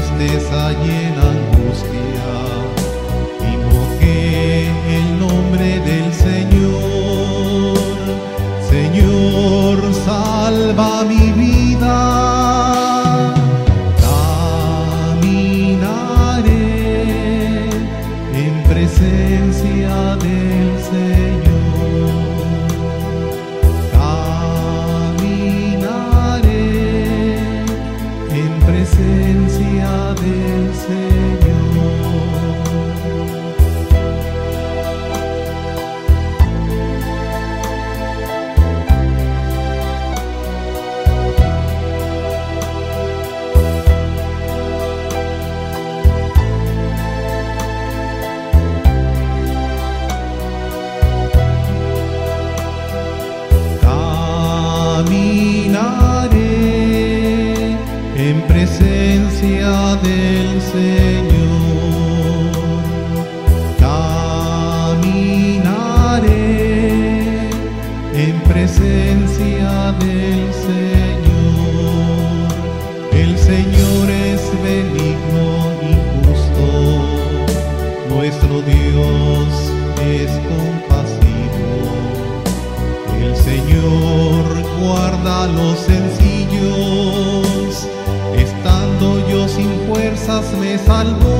tristeza y en angustia. Salvó.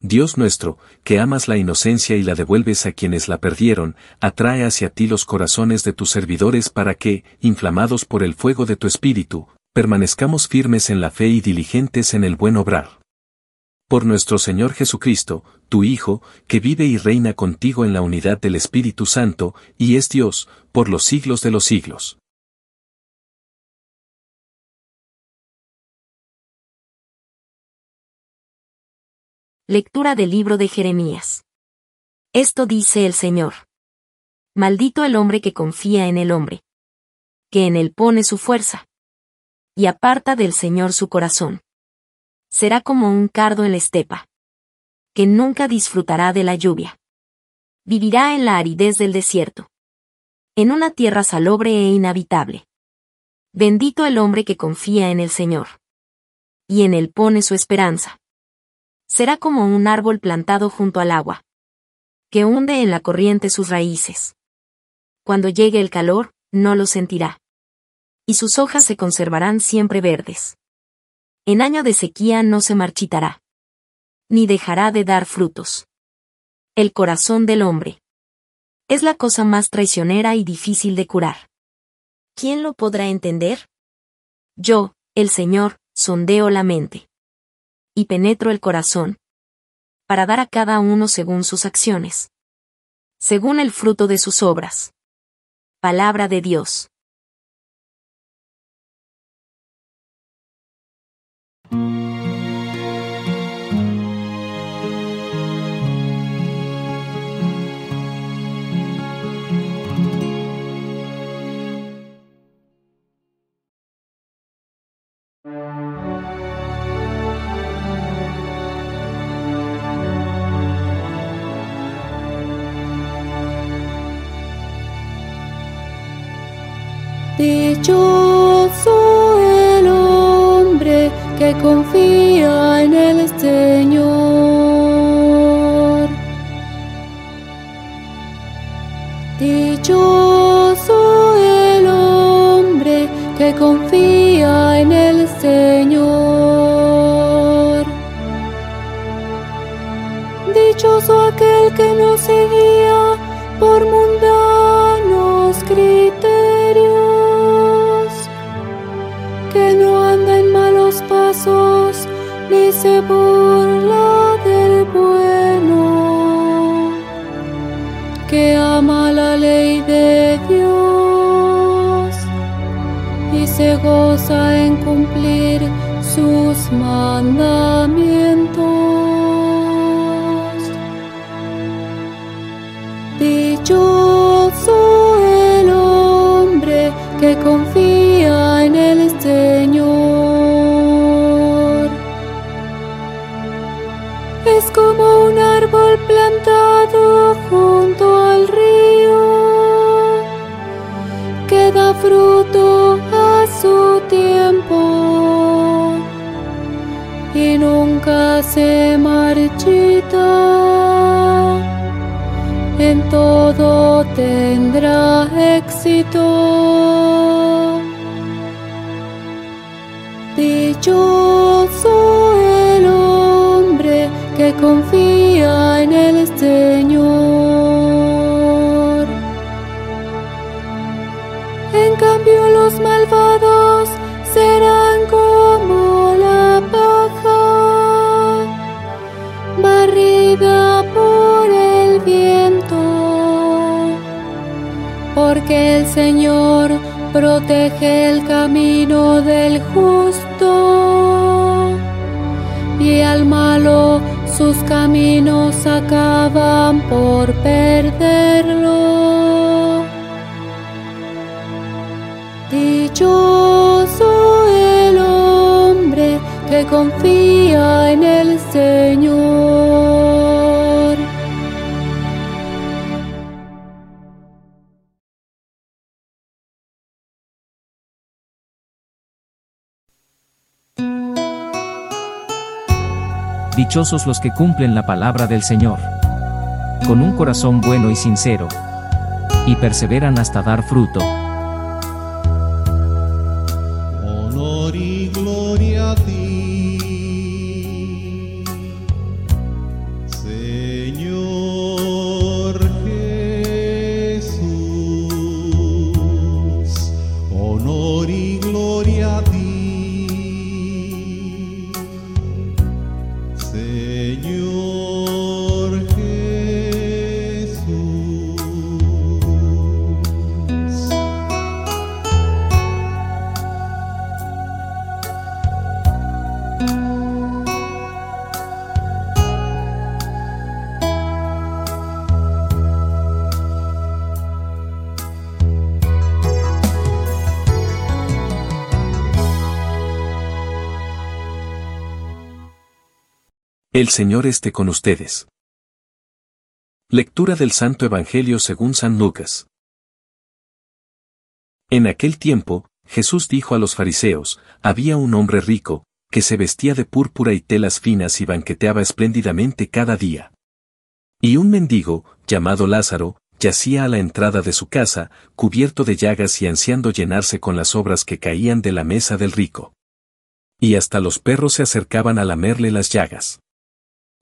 Dios nuestro, que amas la inocencia y la devuelves a quienes la perdieron, atrae hacia ti los corazones de tus servidores para que, inflamados por el fuego de tu espíritu, permanezcamos firmes en la fe y diligentes en el buen obrar. Por nuestro Señor Jesucristo, tu Hijo, que vive y reina contigo en la unidad del Espíritu Santo, y es Dios, por los siglos de los siglos. Lectura del libro de Jeremías. Esto dice el Señor. Maldito el hombre que confía en el hombre. Que en él pone su fuerza. Y aparta del Señor su corazón. Será como un cardo en la estepa. Que nunca disfrutará de la lluvia. Vivirá en la aridez del desierto. En una tierra salobre e inhabitable. Bendito el hombre que confía en el Señor. Y en él pone su esperanza será como un árbol plantado junto al agua, que hunde en la corriente sus raíces. Cuando llegue el calor, no lo sentirá. Y sus hojas se conservarán siempre verdes. En año de sequía no se marchitará. Ni dejará de dar frutos. El corazón del hombre. Es la cosa más traicionera y difícil de curar. ¿Quién lo podrá entender? Yo, el Señor, sondeo la mente y penetro el corazón, para dar a cada uno según sus acciones, según el fruto de sus obras. Palabra de Dios. Dichoso el hombre que confía en el Señor. Dichoso el hombre que confía en el Señor. Se burla del bueno, que ama la ley de Dios y se goza en cumplir sus mandamientos. Se marchita. En todo tendrá Señor protege el camino del justo y al malo sus caminos acaban por perderlo. Dichoso el hombre que confía en el Señor. Los que cumplen la palabra del Señor. Con un corazón bueno y sincero. Y perseveran hasta dar fruto. El Señor esté con ustedes. Lectura del Santo Evangelio según San Lucas. En aquel tiempo, Jesús dijo a los fariseos, había un hombre rico, que se vestía de púrpura y telas finas y banqueteaba espléndidamente cada día. Y un mendigo, llamado Lázaro, yacía a la entrada de su casa, cubierto de llagas y ansiando llenarse con las obras que caían de la mesa del rico. Y hasta los perros se acercaban a lamerle las llagas.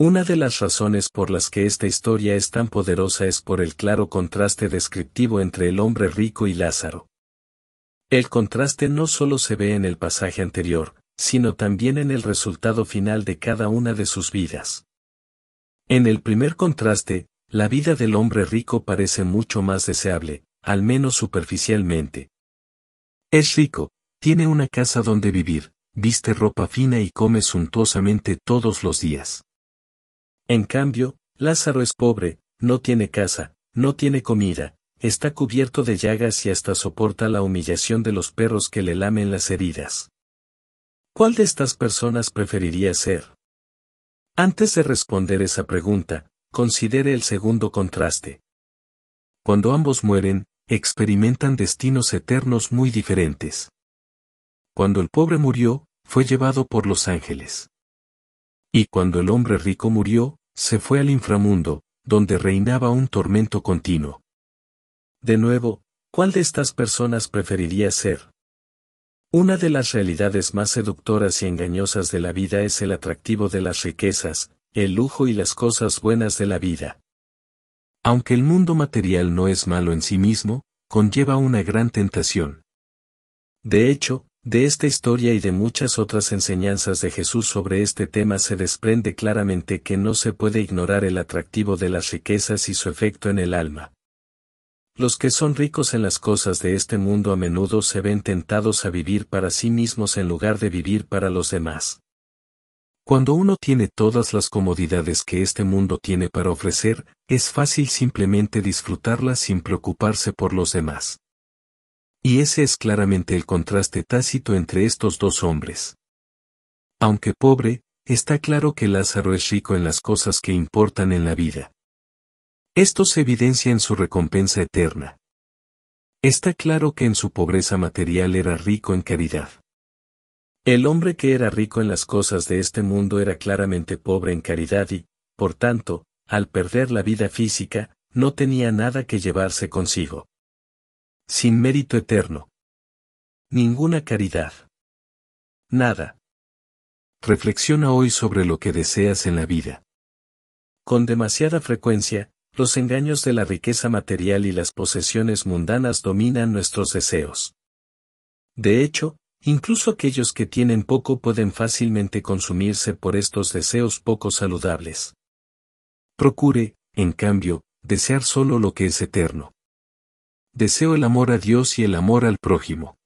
Una de las razones por las que esta historia es tan poderosa es por el claro contraste descriptivo entre el hombre rico y Lázaro. El contraste no solo se ve en el pasaje anterior, sino también en el resultado final de cada una de sus vidas. En el primer contraste, la vida del hombre rico parece mucho más deseable, al menos superficialmente. Es rico, tiene una casa donde vivir, viste ropa fina y come suntuosamente todos los días. En cambio, Lázaro es pobre, no tiene casa, no tiene comida, está cubierto de llagas y hasta soporta la humillación de los perros que le lamen las heridas. ¿Cuál de estas personas preferiría ser? Antes de responder esa pregunta, considere el segundo contraste. Cuando ambos mueren, experimentan destinos eternos muy diferentes. Cuando el pobre murió, fue llevado por los ángeles. Y cuando el hombre rico murió, se fue al inframundo, donde reinaba un tormento continuo. De nuevo, ¿cuál de estas personas preferiría ser? Una de las realidades más seductoras y engañosas de la vida es el atractivo de las riquezas, el lujo y las cosas buenas de la vida. Aunque el mundo material no es malo en sí mismo, conlleva una gran tentación. De hecho, de esta historia y de muchas otras enseñanzas de Jesús sobre este tema se desprende claramente que no se puede ignorar el atractivo de las riquezas y su efecto en el alma. Los que son ricos en las cosas de este mundo a menudo se ven tentados a vivir para sí mismos en lugar de vivir para los demás. Cuando uno tiene todas las comodidades que este mundo tiene para ofrecer, es fácil simplemente disfrutarlas sin preocuparse por los demás. Y ese es claramente el contraste tácito entre estos dos hombres. Aunque pobre, está claro que Lázaro es rico en las cosas que importan en la vida. Esto se evidencia en su recompensa eterna. Está claro que en su pobreza material era rico en caridad. El hombre que era rico en las cosas de este mundo era claramente pobre en caridad y, por tanto, al perder la vida física, no tenía nada que llevarse consigo. Sin mérito eterno. Ninguna caridad. Nada. Reflexiona hoy sobre lo que deseas en la vida. Con demasiada frecuencia, los engaños de la riqueza material y las posesiones mundanas dominan nuestros deseos. De hecho, Incluso aquellos que tienen poco pueden fácilmente consumirse por estos deseos poco saludables. Procure, en cambio, desear solo lo que es eterno. Deseo el amor a Dios y el amor al prójimo.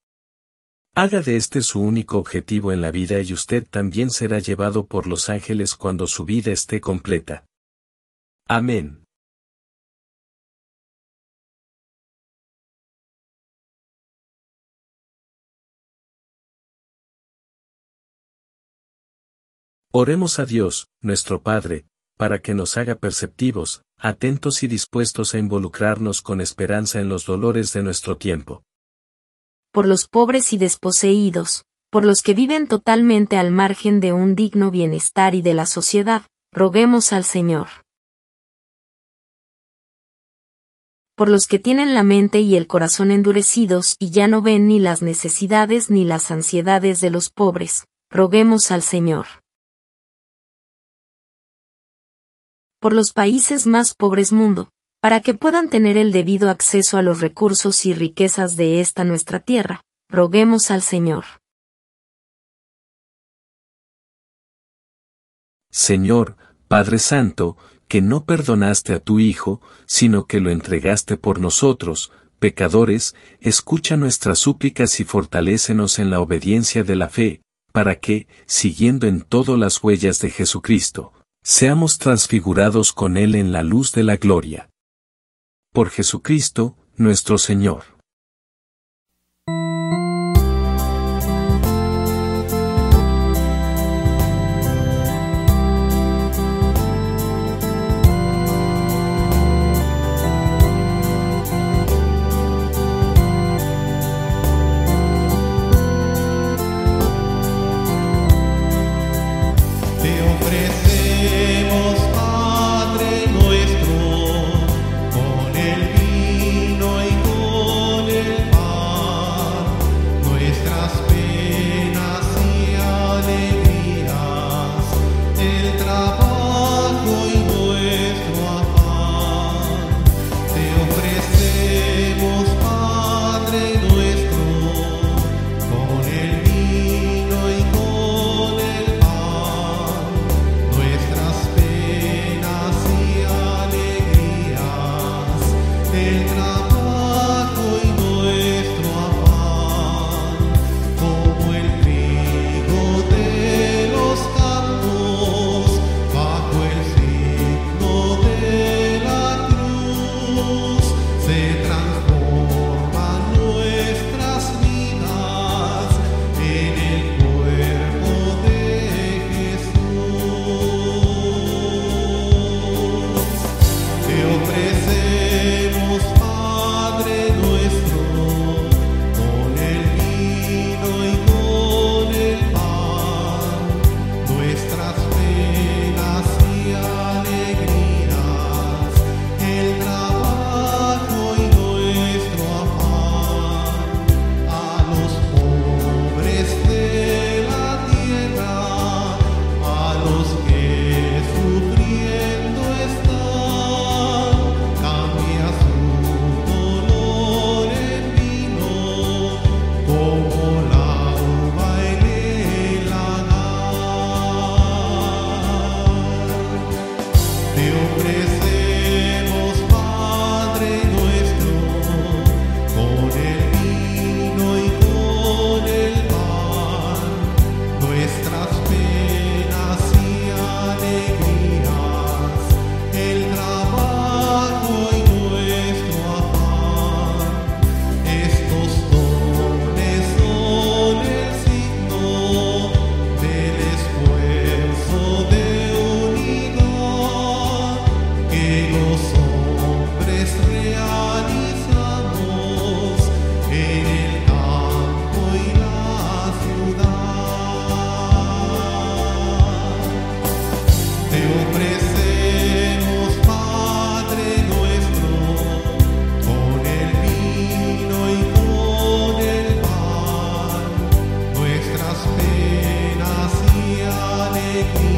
Haga de este su único objetivo en la vida y usted también será llevado por los ángeles cuando su vida esté completa. Amén. Oremos a Dios, nuestro Padre, para que nos haga perceptivos, atentos y dispuestos a involucrarnos con esperanza en los dolores de nuestro tiempo. Por los pobres y desposeídos, por los que viven totalmente al margen de un digno bienestar y de la sociedad, roguemos al Señor. Por los que tienen la mente y el corazón endurecidos y ya no ven ni las necesidades ni las ansiedades de los pobres, roguemos al Señor. Por los países más pobres mundo, para que puedan tener el debido acceso a los recursos y riquezas de esta nuestra tierra, roguemos al Señor. Señor, Padre Santo, que no perdonaste a tu Hijo, sino que lo entregaste por nosotros, pecadores, escucha nuestras súplicas y fortalécenos en la obediencia de la fe, para que, siguiendo en todo las huellas de Jesucristo, seamos transfigurados con Él en la luz de la gloria. Por Jesucristo, nuestro Señor. make me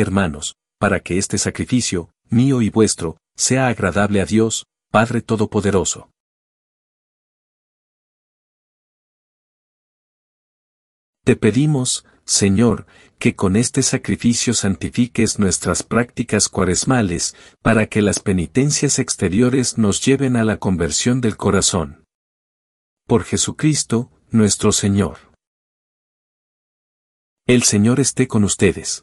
hermanos, para que este sacrificio, mío y vuestro, sea agradable a Dios, Padre Todopoderoso. Te pedimos, Señor, que con este sacrificio santifiques nuestras prácticas cuaresmales, para que las penitencias exteriores nos lleven a la conversión del corazón. Por Jesucristo, nuestro Señor. El Señor esté con ustedes.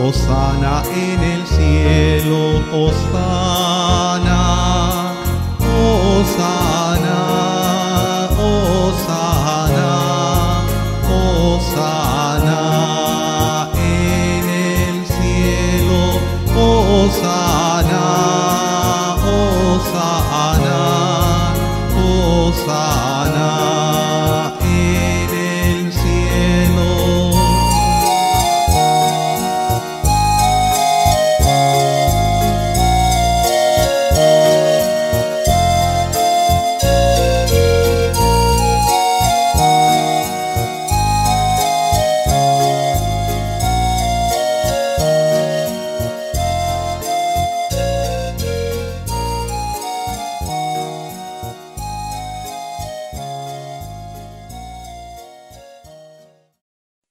Osana en el cielo, Osana, Osana, Osana, Osana en el cielo, Osana, Osana, Osana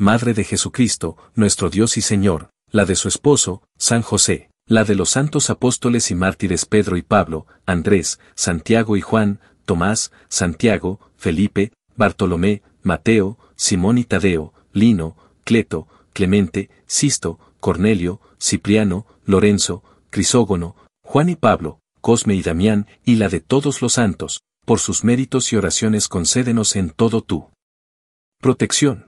Madre de Jesucristo, nuestro Dios y Señor, la de su esposo, San José, la de los santos apóstoles y mártires Pedro y Pablo, Andrés, Santiago y Juan, Tomás, Santiago, Felipe, Bartolomé, Mateo, Simón y Tadeo, Lino, Cleto, Clemente, Sisto, Cornelio, Cipriano, Lorenzo, Crisógono, Juan y Pablo, Cosme y Damián, y la de todos los santos, por sus méritos y oraciones concédenos en todo tú. Protección.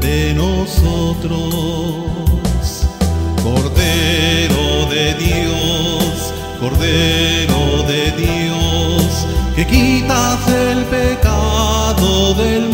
de nosotros. Cordero de Dios, Cordero de Dios, que quitas el pecado del mundo,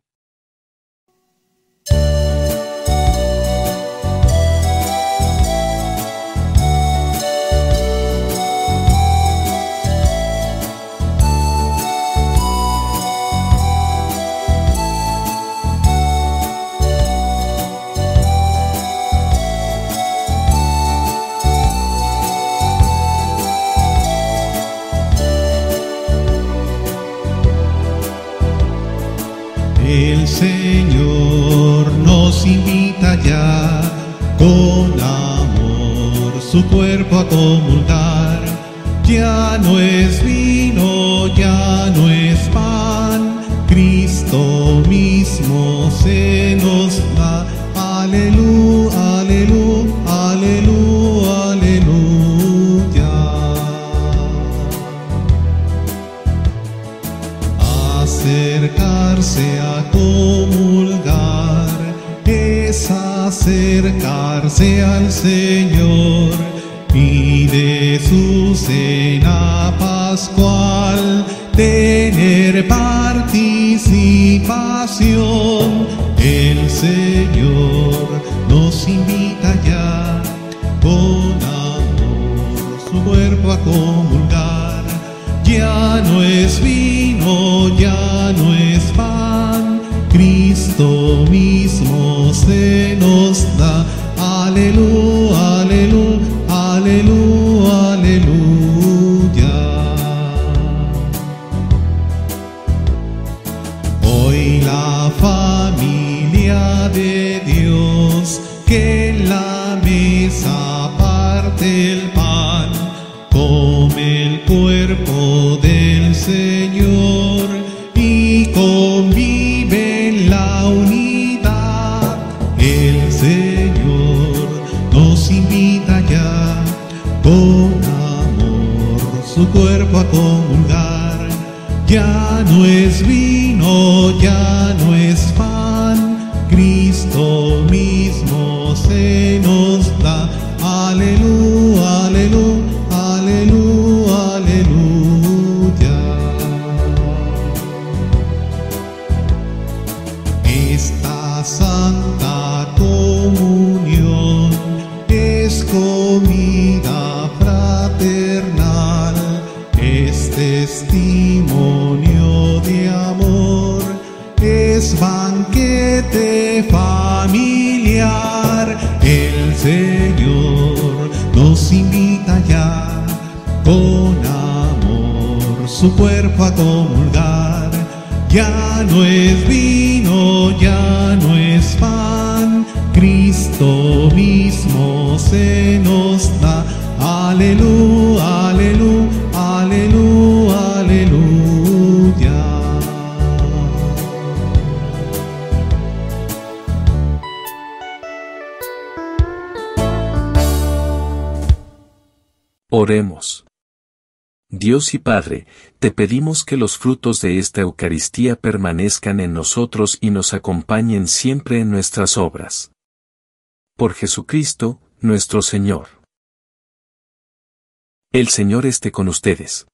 Ya con amor su cuerpo a comulgar. Ya no es vino, ya no es pan, Cristo mismo se nos acercarse al Señor familia de Oremos. Dios y Padre, te pedimos que los frutos de esta Eucaristía permanezcan en nosotros y nos acompañen siempre en nuestras obras. Por Jesucristo, nuestro Señor. El Señor esté con ustedes.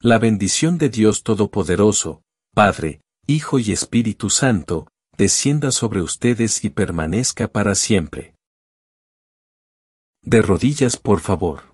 La bendición de Dios Todopoderoso, Padre, Hijo y Espíritu Santo, descienda sobre ustedes y permanezca para siempre. De rodillas, por favor.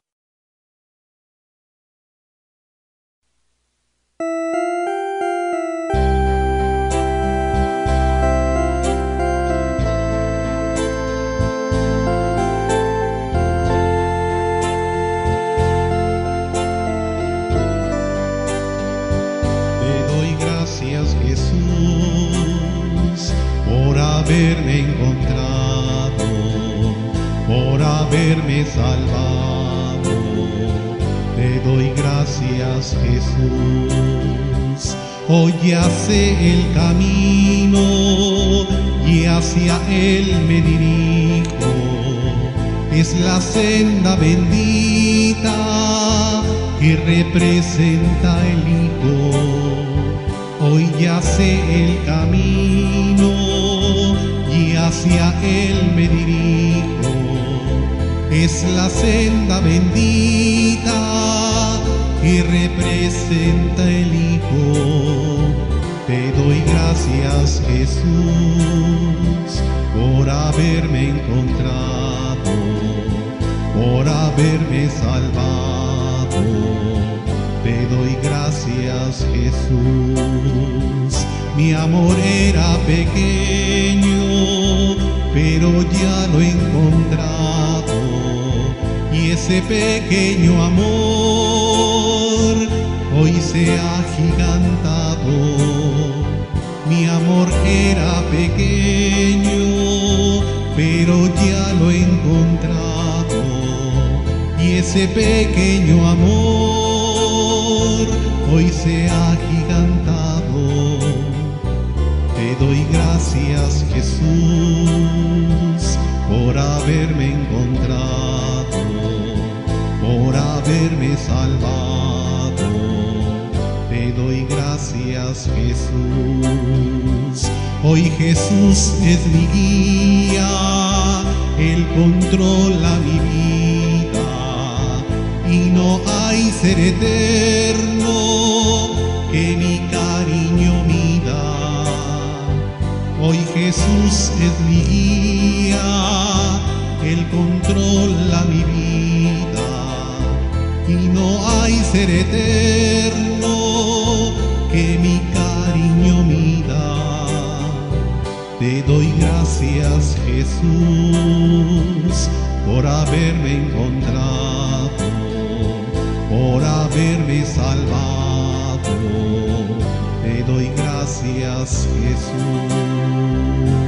Haberme encontrado, por haberme salvado. Te doy gracias Jesús. Hoy ya sé el camino y hacia él me dirijo. Es la senda bendita que representa el Hijo. Ya sé el camino hacia Él me dirijo. Es la senda bendita que representa el Hijo. Te doy gracias Jesús por haberme encontrado, por haberme salvado. Gracias Jesús. Mi amor era pequeño pero ya lo he encontrado y ese pequeño amor hoy se ha gigantado. Mi amor era pequeño, pero ya lo he encontrado y ese pequeño amor hoy se ha gigantado. Te doy gracias Jesús por haberme encontrado, por haberme salvado. Te doy gracias Jesús. Hoy Jesús es mi guía, Él controla mi vida y no hay ser eterno que mi cariño mida. Hoy Jesús es mi guía, Él controla mi vida y no hay ser eterno que mi cariño mida. Te doy gracias Jesús por haberme encontrado, por haberme salvado. Gracias Jesús.